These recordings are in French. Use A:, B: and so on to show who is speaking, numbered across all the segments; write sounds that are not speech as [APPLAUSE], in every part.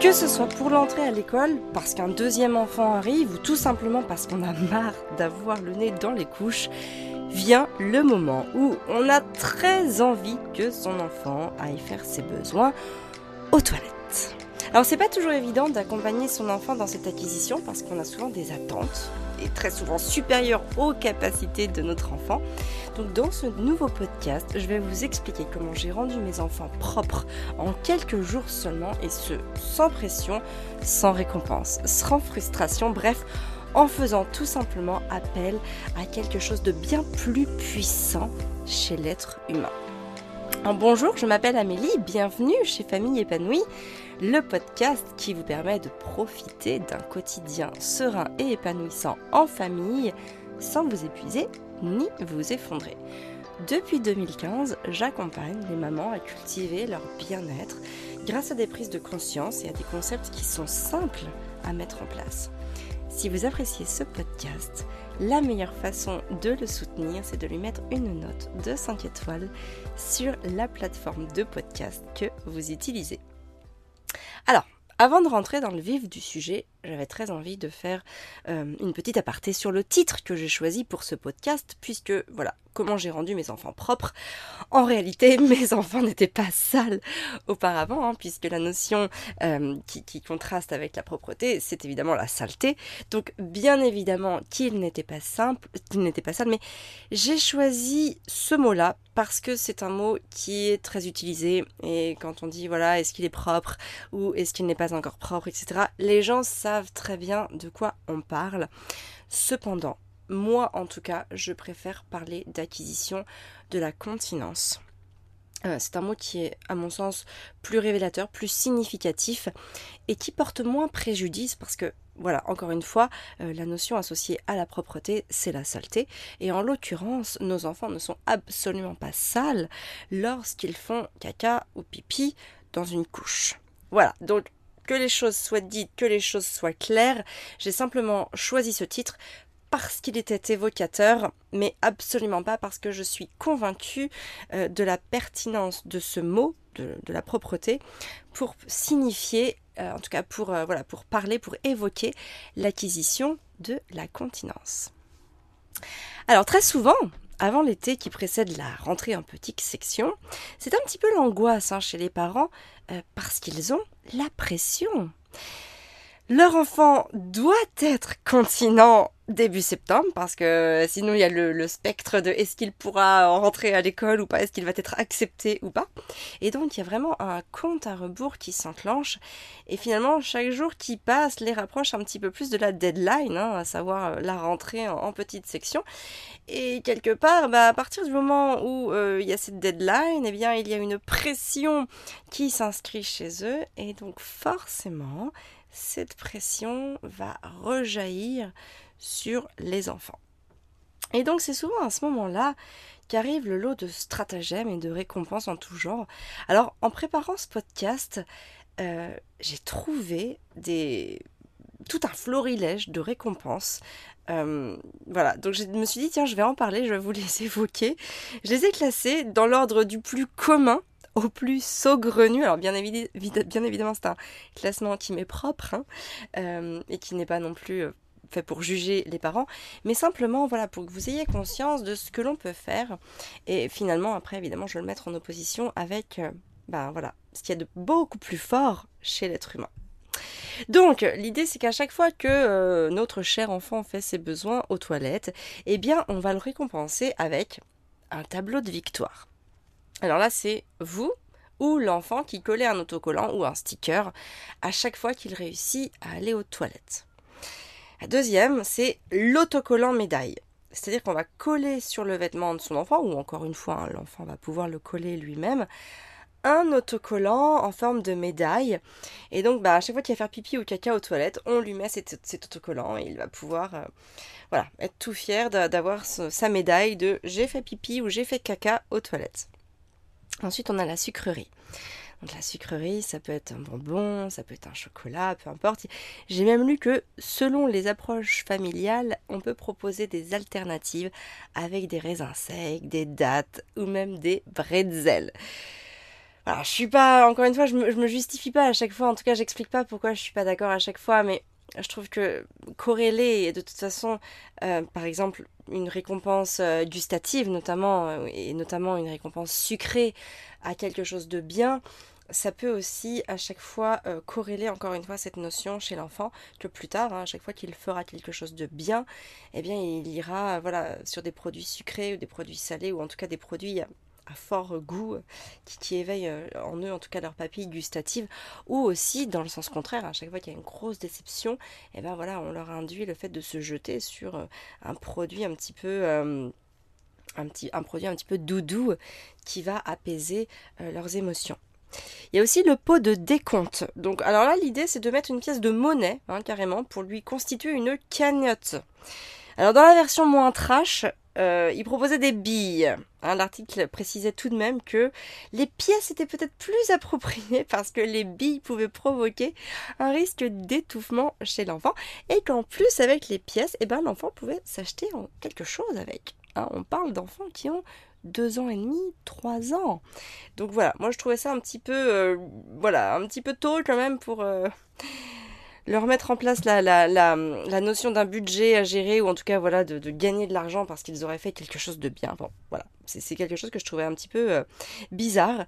A: Que ce soit pour l'entrée à l'école, parce qu'un deuxième enfant arrive, ou tout simplement parce qu'on a marre d'avoir le nez dans les couches, vient le moment où on a très envie que son enfant aille faire ses besoins aux toilettes. Alors c'est pas toujours évident d'accompagner son enfant dans cette acquisition parce qu'on a souvent des attentes très souvent supérieures aux capacités de notre enfant. Donc dans ce nouveau podcast, je vais vous expliquer comment j'ai rendu mes enfants propres en quelques jours seulement et ce sans pression, sans récompense, sans frustration, bref, en faisant tout simplement appel à quelque chose de bien plus puissant chez l'être humain. Bonjour, je m'appelle Amélie, bienvenue chez Famille épanouie, le podcast qui vous permet de profiter d'un quotidien serein et épanouissant en famille sans vous épuiser ni vous effondrer. Depuis 2015, j'accompagne les mamans à cultiver leur bien-être grâce à des prises de conscience et à des concepts qui sont simples à mettre en place. Si vous appréciez ce podcast, la meilleure façon de le soutenir, c'est de lui mettre une note de 5 étoiles sur la plateforme de podcast que vous utilisez. Avant de rentrer dans le vif du sujet, j'avais très envie de faire euh, une petite aparté sur le titre que j'ai choisi pour ce podcast, puisque voilà, j'ai rendu mes enfants propres. En réalité, [LAUGHS] mes enfants n'étaient pas sales auparavant, hein, puisque la notion euh, qui, contraste avec la propreté, c'est évidemment la saleté. Donc, bien évidemment qu'ils n'étaient pas simples, qu'ils n'étaient pas sales, mais j'ai choisi ce mot-là parce que c'est un mot qui est très utilisé. Et quand on dit voilà, est-ce qu'il est propre ou est-ce qu'il n'est pas encore propre, etc., les gens savent très bien de quoi on parle. Cependant, moi, en tout cas, je préfère parler d'acquisition de la continence. Euh, c'est un mot qui est, à mon sens, plus révélateur, plus significatif et qui porte moins préjudice parce que, voilà, encore une fois, euh, la notion associée à la propreté, c'est la saleté. Et en l'occurrence, nos enfants ne sont absolument pas sales lorsqu'ils font caca ou pipi dans une couche. Voilà, donc que les choses soient dites, que les choses soient claires, j'ai simplement choisi ce titre parce qu'il était évocateur, mais absolument pas parce que je suis convaincue euh, de la pertinence de ce mot, de, la propreté, pour signifier, euh, en tout cas pour, euh, pour parler, pour évoquer l'acquisition de la continence. Alors très souvent, avant l'été qui précède la rentrée en petite section, c'est un petit peu l'angoisse hein, chez les parents parce qu'ils ont la pression. Leur enfant doit être continent début septembre parce que sinon il y a le, spectre de est-ce qu'il pourra rentrer à l'école ou pas, est-ce qu'il va être accepté ou pas. Et donc il y a vraiment un compte à rebours qui s'enclenche et finalement chaque jour qui passe les rapproche un petit peu plus de la deadline, hein, à savoir euh, la rentrée en, petite section. Et quelque part, bah, à partir du moment où euh, il y a cette deadline, eh bien il y a une pression qui s'inscrit chez eux et donc forcément cette pression va rejaillir sur les enfants. Et donc c'est souvent à ce moment-là qu'arrive le lot de stratagèmes et de récompenses en tout genre. Alors en préparant ce podcast, euh, j'ai trouvé des tout un florilège de récompenses. Euh, voilà, donc je me suis dit, tiens, je vais en parler, je vais vous les [LAUGHS] évoquer. Je les ai classés dans l'ordre du plus commun au plus saugrenu. Alors bien, évidemment, c'est un classement qui m'est propre hein, euh, et qui n'est pas non plus euh, fait pour juger les parents, mais simplement voilà pour que vous ayez conscience de ce que l'on peut faire. Et finalement, après, évidemment, je vais le mettre en opposition avec euh, ben voilà, ce qu'il y a de beaucoup plus fort chez l'être humain. Donc, l'idée, c'est qu'à chaque fois que notre cher enfant fait ses besoins aux toilettes, eh bien, on va le récompenser avec un tableau de victoire. Alors là, c'est vous ou l'enfant qui collait un autocollant ou un sticker à chaque fois qu'il réussit à aller aux toilettes. La deuxième, c'est l'autocollant médaille. C'est-à-dire qu'on va coller sur le vêtement de son enfant, ou encore une fois, hein, l'enfant va pouvoir le coller lui-même, un autocollant en forme de médaille. Et donc, bah, à chaque fois qu'il va faire pipi ou caca aux toilettes, on lui met cet, autocollant et il va pouvoir euh, voilà, être tout fier d'avoir sa médaille de j'ai fait pipi ou j'ai fait caca aux toilettes. Ensuite, on a la sucrerie. Donc la sucrerie, ça peut être un bonbon, ça peut être un chocolat, peu importe. J'ai même lu que selon les approches familiales, on peut proposer des alternatives avec des raisins secs, des dattes ou même des bretzels. Alors, je suis pas, encore une fois, je me, je me justifie pas à chaque fois, en tout cas, j'explique pas pourquoi je suis pas d'accord à chaque fois, mais je trouve que corréler, de toute façon, euh, par exemple, une récompense euh, gustative, notamment, euh, et notamment une récompense sucrée à quelque chose de bien, ça peut aussi à chaque fois corréler encore une fois cette notion chez l'enfant que plus tard, hein, à chaque fois qu'il fera quelque chose de bien, eh bien il ira voilà sur des produits sucrés ou des produits salés ou en tout cas des produits fort goût qui, qui éveille euh, en eux en tout cas leur papille gustative ou aussi dans le sens contraire à chaque fois qu'il y a une grosse déception et eh ben voilà on leur induit le fait de se jeter sur euh, un produit un petit peu euh, un, petit, un produit un petit peu doudou qui va apaiser leurs émotions. Il y a aussi le pot de décompte. Donc, alors là, l'idée, c'est de mettre une pièce de monnaie, hein, carrément, pour lui constituer une cagnotte. Alors, dans la version moins trash, il proposait des billes. Hein, l'article précisait tout de même que les pièces étaient peut-être plus [LAUGHS] appropriées parce que les billes pouvaient provoquer un risque d'étouffement chez l'enfant et qu'en plus avec les pièces, eh ben, l'enfant pouvait s'acheter quelque chose avec. Hein, on parle d'enfants qui ont deux ans et demi, trois ans. Donc voilà, moi je trouvais ça un petit peu, euh, voilà, un petit peu tôt quand même pour, euh, leur mettre en place la, notion d'un budget à gérer ou en tout cas voilà de, de gagner de l'argent parce qu'ils auraient fait quelque chose de bien. Bon, voilà, c'est quelque chose que je trouvais un petit peu euh, bizarre.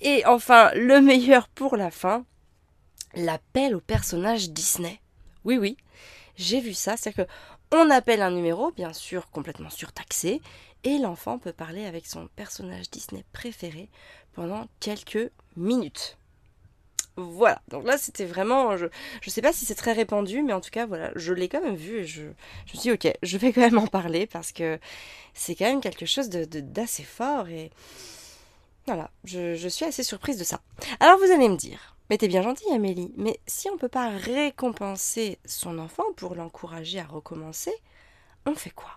A: Et enfin, le [LAUGHS] meilleur pour la fin, l'appel au personnage Disney. Oui, oui, j'ai vu ça. C'est-à-dire que on appelle un numéro, bien sûr complètement surtaxé, et l'enfant peut parler avec son personnage Disney préféré pendant quelques minutes. Voilà, donc là c'était vraiment, je ne sais pas si c'est très répandu, mais en tout cas voilà, je l'ai quand même vu et je, me suis dit ok, je vais quand même en parler parce que c'est quand même quelque chose d'assez fort et voilà, je, je suis assez surprise de ça. Alors vous allez me dire, mais t'es bien gentille Amélie, mais si on ne peut pas récompenser son enfant pour l'encourager à recommencer, on fait quoi?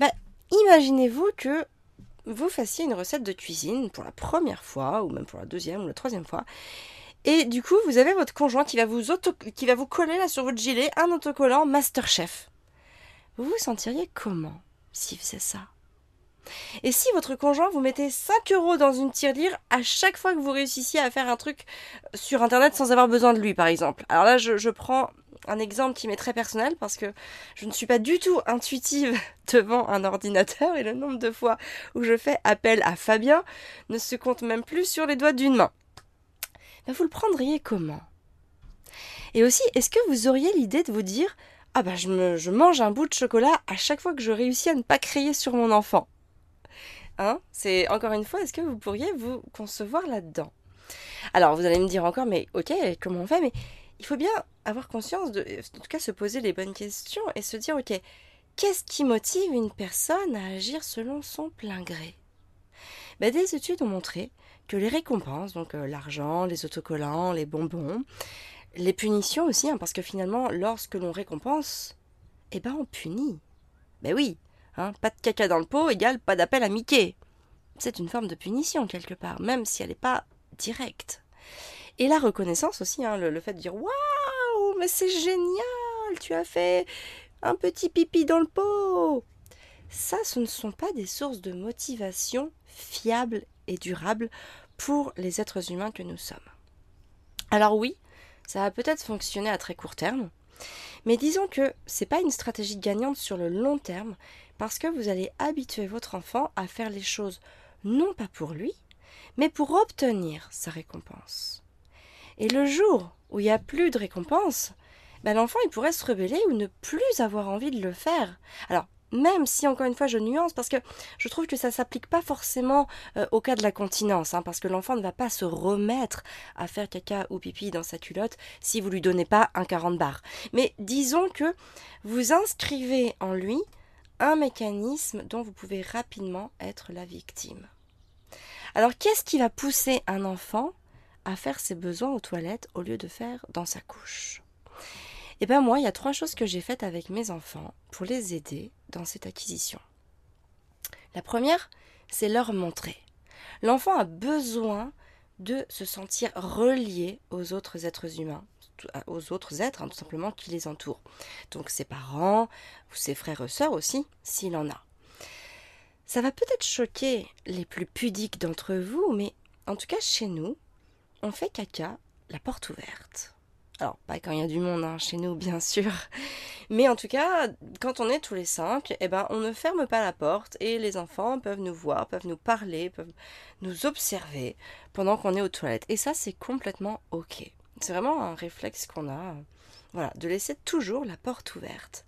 A: Ben, Imaginez-vous que vous fassiez une recette de cuisine pour la première fois, ou même pour la deuxième ou la troisième fois, et du coup, vous avez votre conjoint qui va vous, qui va vous coller là sur votre gilet un autocollant Masterchef. Vous vous sentiriez comment s'il faisait ça? Et si votre conjoint vous mettait 5 euros dans une tirelire à chaque fois que vous réussissiez à faire un truc sur Internet sans avoir besoin de lui, par exemple? Alors là, je, je prends un exemple qui m'est très personnel parce que je ne suis pas du tout intuitive [LAUGHS] devant un ordinateur et le nombre de fois où je fais appel à Fabien ne se compte même plus sur les doigts d'une main. Vous le prendriez comment? Et aussi, est-ce que vous auriez l'idée de vous dire Ah bah je, mange un bout de chocolat à chaque fois que je réussis à ne pas crier sur mon enfant? Hein? C'est encore une fois, est-ce que vous pourriez vous concevoir là-dedans? Alors vous allez me dire encore, mais ok, comment on fait? Il faut bien avoir conscience de, en tout cas se poser les bonnes questions et se dire ok, qu'est-ce qui motive une personne à agir selon son plein gré? Ben, Des études ont montré que les récompenses, donc euh, l'argent, les autocollants, les bonbons, les punitions aussi, hein, parce que finalement, lorsque l'on récompense, eh ben on punit. Ben oui, hein, pas de caca dans le pot égale pas d'appel à Mickey. C'est une forme de punition quelque part, même si elle n'est pas directe. Et la reconnaissance aussi, hein, le, fait de dire Waouh, mais c'est génial, tu as fait un petit pipi dans le pot. Ça, ce ne sont pas des sources de motivation fiables et durable pour les êtres humains que nous sommes. Alors oui, ça va peut-être fonctionner à très court terme, mais disons que c'est pas une stratégie gagnante sur le long terme parce que vous allez habituer votre enfant à faire les choses non pas pour lui, mais pour obtenir sa récompense. Et le jour où il n'y a plus de récompense, ben l'enfant il pourrait se rebeller ou ne plus avoir envie de le faire. Alors même si encore une fois je nuance parce que je trouve que ça s'applique pas forcément euh, au cas de la continence, hein, parce que l'enfant ne va pas se remettre à faire caca ou pipi dans sa culotte si vous lui donnez pas un 40 bar. Mais disons que vous inscrivez en lui un mécanisme dont vous pouvez rapidement être la victime. Alors qu'est-ce qui va pousser un enfant à faire ses besoins aux toilettes au lieu de faire dans sa couche et eh bien moi, il y a trois choses que j'ai faites avec mes enfants pour les aider dans cette acquisition. La première, c'est leur montrer. L'enfant a besoin de se sentir relié aux autres êtres humains, aux autres êtres hein, tout simplement qui les entourent. Donc ses parents ou ses frères et sœurs aussi, s'il en a. Ça va peut-être choquer les plus pudiques d'entre vous, mais en tout cas chez nous, on fait caca la porte ouverte. Alors, pas quand il y a du monde hein, chez nous, bien sûr. Mais en tout cas, quand on est tous les cinq, eh ben, on ne ferme pas la porte et les enfants peuvent nous voir, peuvent nous parler, peuvent nous observer pendant qu'on est aux toilettes. Et ça, c'est complètement ok. C'est vraiment un réflexe qu'on a, voilà, de laisser toujours la porte ouverte.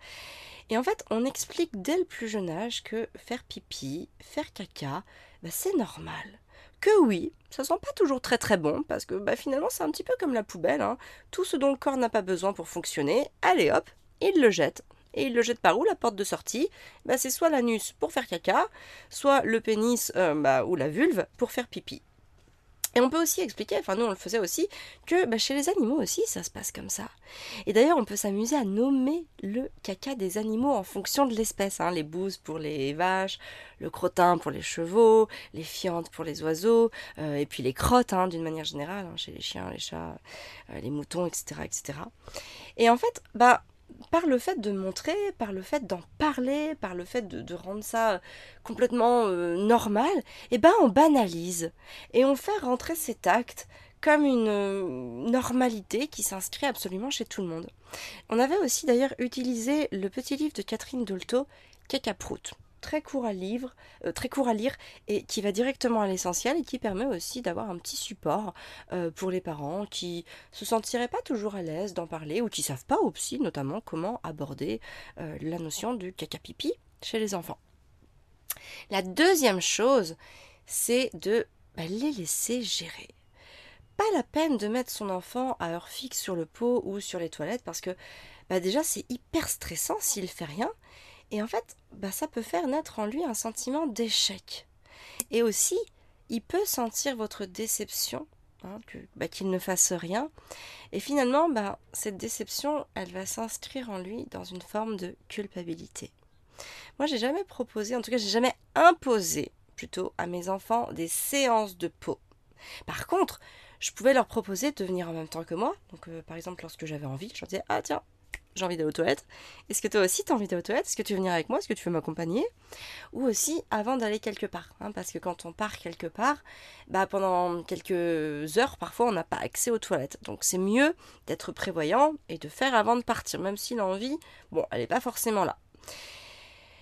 A: Et en fait, on explique dès le plus jeune âge que faire pipi, faire caca, ben, c'est normal que oui, ça sent pas toujours très très bon, parce que bah, finalement c'est un petit peu comme la poubelle, hein. tout ce dont le corps n'a pas besoin pour fonctionner, allez hop, il le jette. Et il le jette par où La porte de sortie? Bah, C'est soit l'anus pour faire caca, soit le pénis euh, bah, ou la vulve pour faire pipi. Et on peut aussi expliquer, enfin nous on le faisait aussi, que bah, chez les animaux aussi ça se passe comme ça. Et d'ailleurs on peut s'amuser à nommer le caca des animaux en fonction de l'espèce. Hein. Les bouses pour les vaches, le crottin pour les chevaux, les fientes pour les oiseaux, euh, et puis les crottes hein, d'une manière générale, hein, chez les chiens, les chats, euh, les moutons, etc., etc. Et en fait, bah par le fait de montrer, par le fait d'en parler, par le fait de, rendre ça complètement euh, normal, eh ben on banalise et on fait rentrer cet acte comme une euh, normalité qui s'inscrit absolument chez tout le monde. On avait aussi d'ailleurs utilisé le petit livre de Catherine Dolto, Cacaprout très court à lire, euh, très court à lire et qui va directement à l'essentiel et qui permet aussi d'avoir un petit support euh, pour les parents qui se sentiraient pas toujours à l'aise d'en parler ou qui savent pas aussi notamment comment aborder euh, la notion du caca pipi chez les enfants. La deuxième chose, c'est de bah, les laisser gérer. Pas la peine de mettre son enfant à heure fixe sur le pot ou sur les toilettes parce que bah, déjà c'est hyper stressant s'il fait rien et en fait, bah, ça peut faire naître en lui un sentiment d'échec. Et aussi, il peut sentir votre déception, hein, bah, qu'il ne fasse rien. Et finalement, bah, cette déception, elle va s'inscrire en lui dans une forme de culpabilité. Moi, j'ai jamais proposé, en tout cas, j'ai jamais imposé plutôt à mes enfants des séances de peau. Par contre, je pouvais leur proposer de venir en même temps que moi. Donc, euh, par exemple, lorsque j'avais envie, je leur disais Ah, tiens, j'ai envie d'aller aux toilettes. Est-ce que toi aussi tu as envie d'aller aux toilettes? Est-ce que tu veux venir avec moi? Est-ce que tu veux m'accompagner? Ou aussi avant d'aller quelque part. Hein, parce que quand on part quelque part, bah, pendant quelques heures, parfois on n'a pas accès aux toilettes. Donc c'est mieux d'être prévoyant et de faire avant de partir, même si l'envie, bon, elle n'est pas forcément là.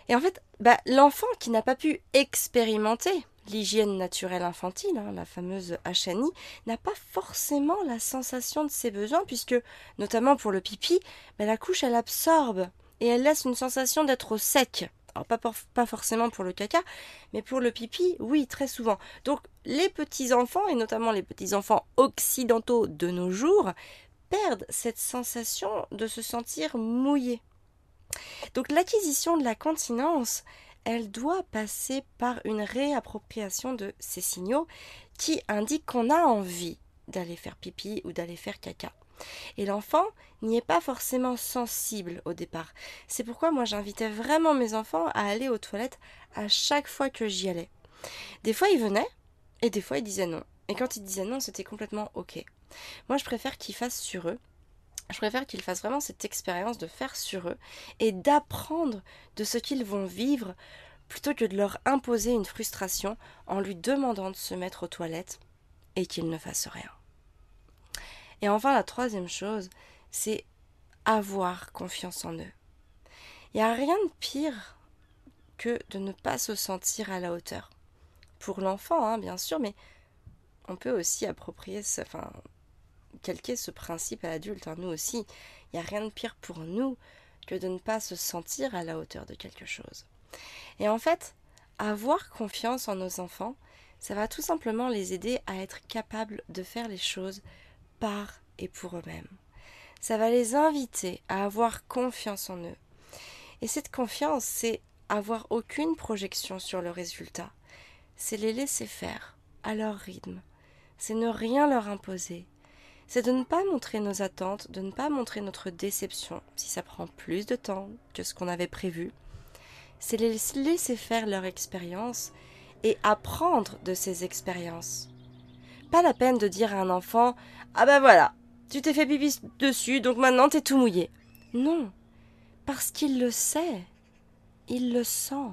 A: Et en fait, bah, l'enfant qui n'a pas pu expérimenter l'hygiène naturelle infantile, hein, la fameuse HNI, n'a pas forcément la sensation de ses besoins, puisque, notamment pour le pipi, bah, la couche elle absorbe et elle laisse une sensation d'être sec. Alors pas, pas forcément pour le caca, mais pour le pipi, oui, très souvent. Donc les petits-enfants, et notamment les petits-enfants occidentaux de nos jours, perdent cette sensation de se sentir mouillés. Donc l'acquisition de la continence, elle doit passer par une réappropriation de ces signaux qui indiquent qu'on a envie d'aller faire pipi ou d'aller faire caca. Et l'enfant n'y est pas forcément sensible au départ. C'est pourquoi moi j'invitais vraiment mes enfants à aller aux toilettes à chaque fois que j'y allais. Des fois ils venaient et des fois ils disaient non. Et quand ils disaient non, c'était complètement ok. Moi je préfère qu'ils fassent sur eux je préfère qu'ils fassent vraiment cette expérience de faire sur eux et d'apprendre de ce qu'ils vont vivre plutôt que de leur imposer une frustration en lui demandant de se mettre aux toilettes et qu'ils ne fassent rien. Et enfin, la troisième chose, c'est avoir confiance en eux. Il n'y a rien de pire que de ne pas se sentir à la hauteur. Pour l'enfant, hein, bien sûr, mais on peut aussi approprier, enfin, calquer ce principe à l'adulte. Hein. Nous aussi, il n'y a rien de pire pour nous que de ne pas se sentir à la hauteur de quelque chose. Et en fait, avoir confiance en nos enfants, ça va tout simplement les aider à être capables de faire les choses par et pour eux-mêmes. Ça va les inviter à avoir confiance en eux. Et cette confiance, c'est avoir aucune projection sur le résultat. C'est les laisser faire à leur rythme. C'est ne rien leur imposer c'est de ne pas montrer nos attentes, de ne pas montrer notre déception si ça prend plus de temps que ce qu'on avait prévu. C'est les laisser faire leur expérience et apprendre de ces expériences. Pas la peine de dire à un enfant Ah ben voilà, tu t'es fait pipi dessus, donc maintenant t'es tout mouillé. Non, parce qu'il le sait, il le sent.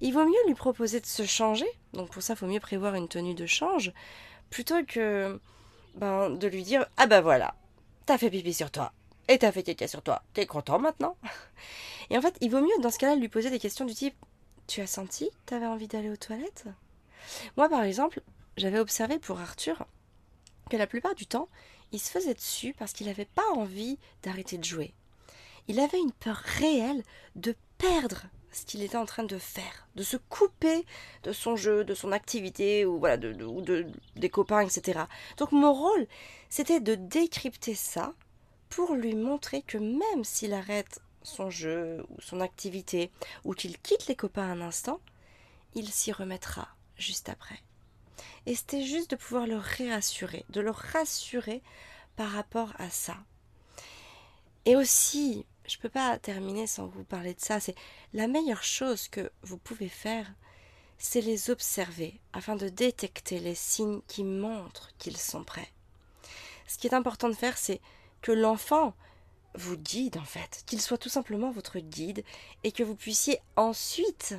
A: il vaut mieux lui proposer de se changer, donc pour ça il faut mieux prévoir une tenue de change, plutôt que ben, de lui dire Ah ben voilà, t'as fait pipi sur toi, et t'as fait caca sur toi, t'es content maintenant [LAUGHS] Et en fait, il vaut mieux dans ce cas-là lui poser des questions du type Tu as senti T'avais envie d'aller aux toilettes? Moi par exemple, j'avais observé pour Arthur que la plupart du temps, il se faisait dessus parce qu'il n'avait pas envie d'arrêter de jouer. Il avait une peur réelle de perdre ce qu'il était en train de faire, de se couper de son jeu, de son activité, ou voilà, de, de, des copains, etc. Donc mon rôle, c'était de décrypter ça pour lui montrer que même s'il arrête son jeu ou son activité, ou qu'il quitte les copains un instant, il s'y remettra juste après. Et c'était juste de pouvoir le réassurer, de le rassurer par rapport à ça. Et aussi, je ne peux pas terminer sans vous parler de ça, c'est la meilleure chose que vous pouvez faire, c'est les observer afin de détecter les signes qui montrent qu'ils sont prêts. Ce qui est important de faire, c'est que l'enfant vous guide en fait, qu'il soit tout simplement votre guide et que vous puissiez ensuite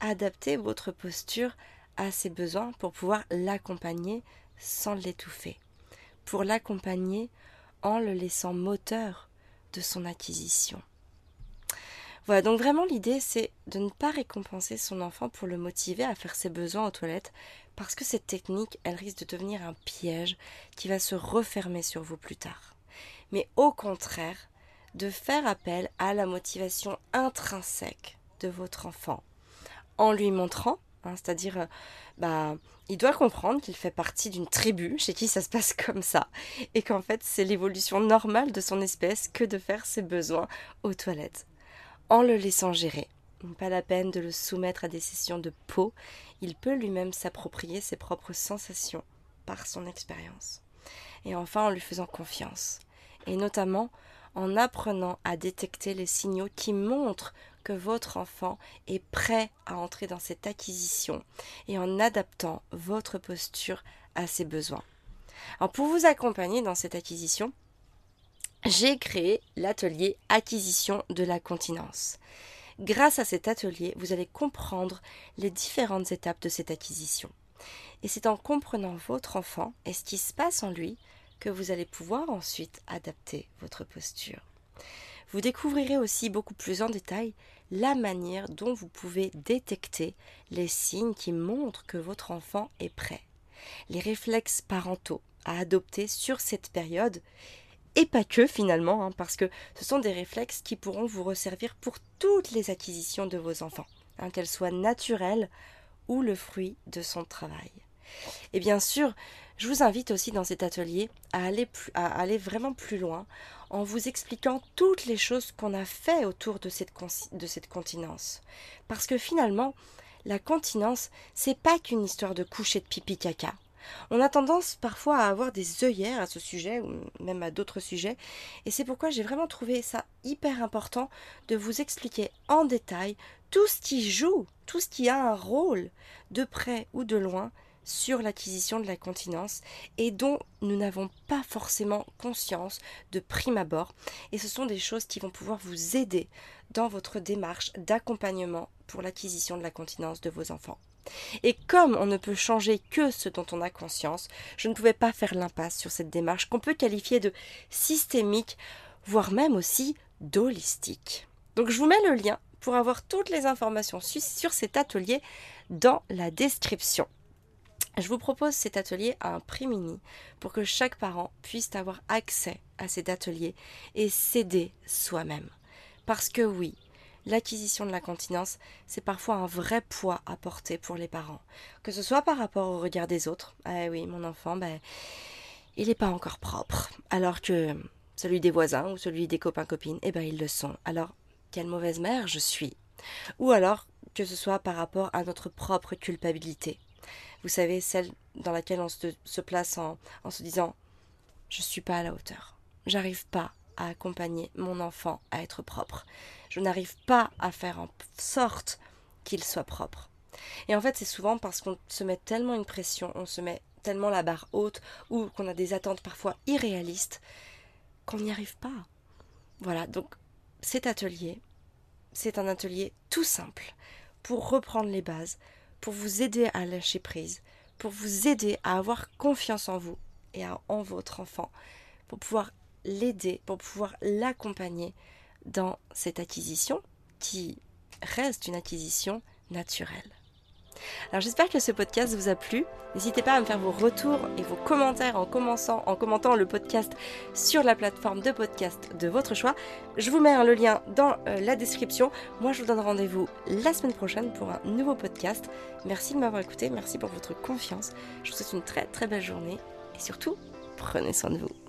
A: adapter votre posture à ses besoins pour pouvoir l'accompagner sans l'étouffer, pour l'accompagner en le laissant moteur son acquisition. Voilà, donc vraiment l'idée c'est de ne pas récompenser son enfant pour le motiver à faire ses besoins aux toilettes, parce que cette technique, elle risque de devenir un piège qui va se refermer sur vous plus tard. Mais au contraire, de faire appel à la motivation intrinsèque de votre enfant, en lui montrant C'est-à-dire, euh, bah, il doit comprendre qu'il fait partie d'une tribu chez qui ça se passe [LAUGHS] comme ça, et qu'en fait c'est l'évolution normale de son espèce que de faire ses besoins aux toilettes. En le laissant gérer, pas la peine de le soumettre à des sessions de peau, il peut lui-même s'approprier ses propres sensations par son expérience. Et enfin en lui faisant confiance, et notamment en apprenant à détecter les signaux qui montrent que votre enfant est prêt à entrer dans cette acquisition et en adaptant votre posture à ses besoins. Alors pour vous accompagner dans cette acquisition, j'ai créé l'atelier acquisition de la continence. Grâce à cet atelier, vous allez comprendre les différentes étapes de cette acquisition. Et c'est en comprenant votre enfant et ce qui se passe en lui que vous allez pouvoir ensuite adapter votre posture. Vous découvrirez aussi beaucoup plus en détail la manière dont vous pouvez détecter les signes qui montrent que votre enfant est prêt, les réflexes parentaux à adopter sur cette période, et pas que finalement, hein, parce que ce sont des réflexes qui pourront vous resservir pour toutes les acquisitions de vos enfants, hein, qu'elles soient naturelles ou le fruit de son travail. Et bien sûr, je vous invite aussi dans cet atelier à aller, à aller vraiment plus loin en vous expliquant toutes les choses qu'on a fait autour de cette, de cette continence. Parce que finalement, la continence, c'est pas qu'une histoire de coucher de pipi caca. On a tendance parfois à avoir des œillères à ce sujet, ou même à d'autres sujets, et c'est pourquoi j'ai vraiment trouvé ça hyper important de vous expliquer en détail tout ce qui joue, tout ce qui a un rôle, de près ou de loin, sur l'acquisition de la continence et dont nous n'avons pas forcément conscience de prime abord. Et ce sont des choses qui vont pouvoir vous aider dans votre démarche d'accompagnement pour l'acquisition de la continence de vos enfants. Et comme on ne peut changer que ce dont on a conscience, je ne pouvais pas faire l'impasse sur cette démarche qu'on peut qualifier de systémique, voire même aussi d'holistique. Donc je vous mets le lien pour avoir toutes les informations sur cet atelier dans la description. Je vous propose cet atelier à un prix mini pour que chaque parent puisse avoir accès à cet atelier et s'aider soi-même. Parce que oui, l'acquisition de la continence, c'est parfois un vrai poids à porter pour les parents. Que ce soit par rapport au regard des autres. Ah oui, mon enfant, ben, il n'est pas encore propre. Alors que celui des voisins ou celui des copains-copines, eh ben, ils le sont. Alors, quelle mauvaise mère je suis? Ou alors que ce soit par rapport à notre propre culpabilité vous savez, celle dans laquelle on se, place en, en se disant Je ne suis pas à la hauteur. J'arrive pas à accompagner mon enfant à être propre. Je n'arrive pas à faire en sorte qu'il soit propre. Et en fait, c'est souvent parce qu'on se met tellement une pression, on se met tellement la barre haute, ou qu'on a des attentes parfois irréalistes, qu'on n'y arrive pas. Voilà, donc cet atelier, c'est un atelier tout simple pour reprendre les bases, pour vous aider à lâcher prise, pour vous aider à avoir confiance en vous et en votre enfant, pour pouvoir l'aider, pour pouvoir l'accompagner dans cette acquisition qui reste une acquisition naturelle. Alors j'espère que ce podcast vous a plu. N'hésitez pas à me faire vos retours et vos commentaires en, commençant, en commentant le podcast sur la plateforme de podcast de votre choix. Je vous mets le lien dans euh, la description. Moi je vous donne rendez-vous la semaine prochaine pour un nouveau podcast. Merci de m'avoir écouté, merci pour votre confiance. Je vous souhaite une très très belle journée et surtout, prenez soin de vous.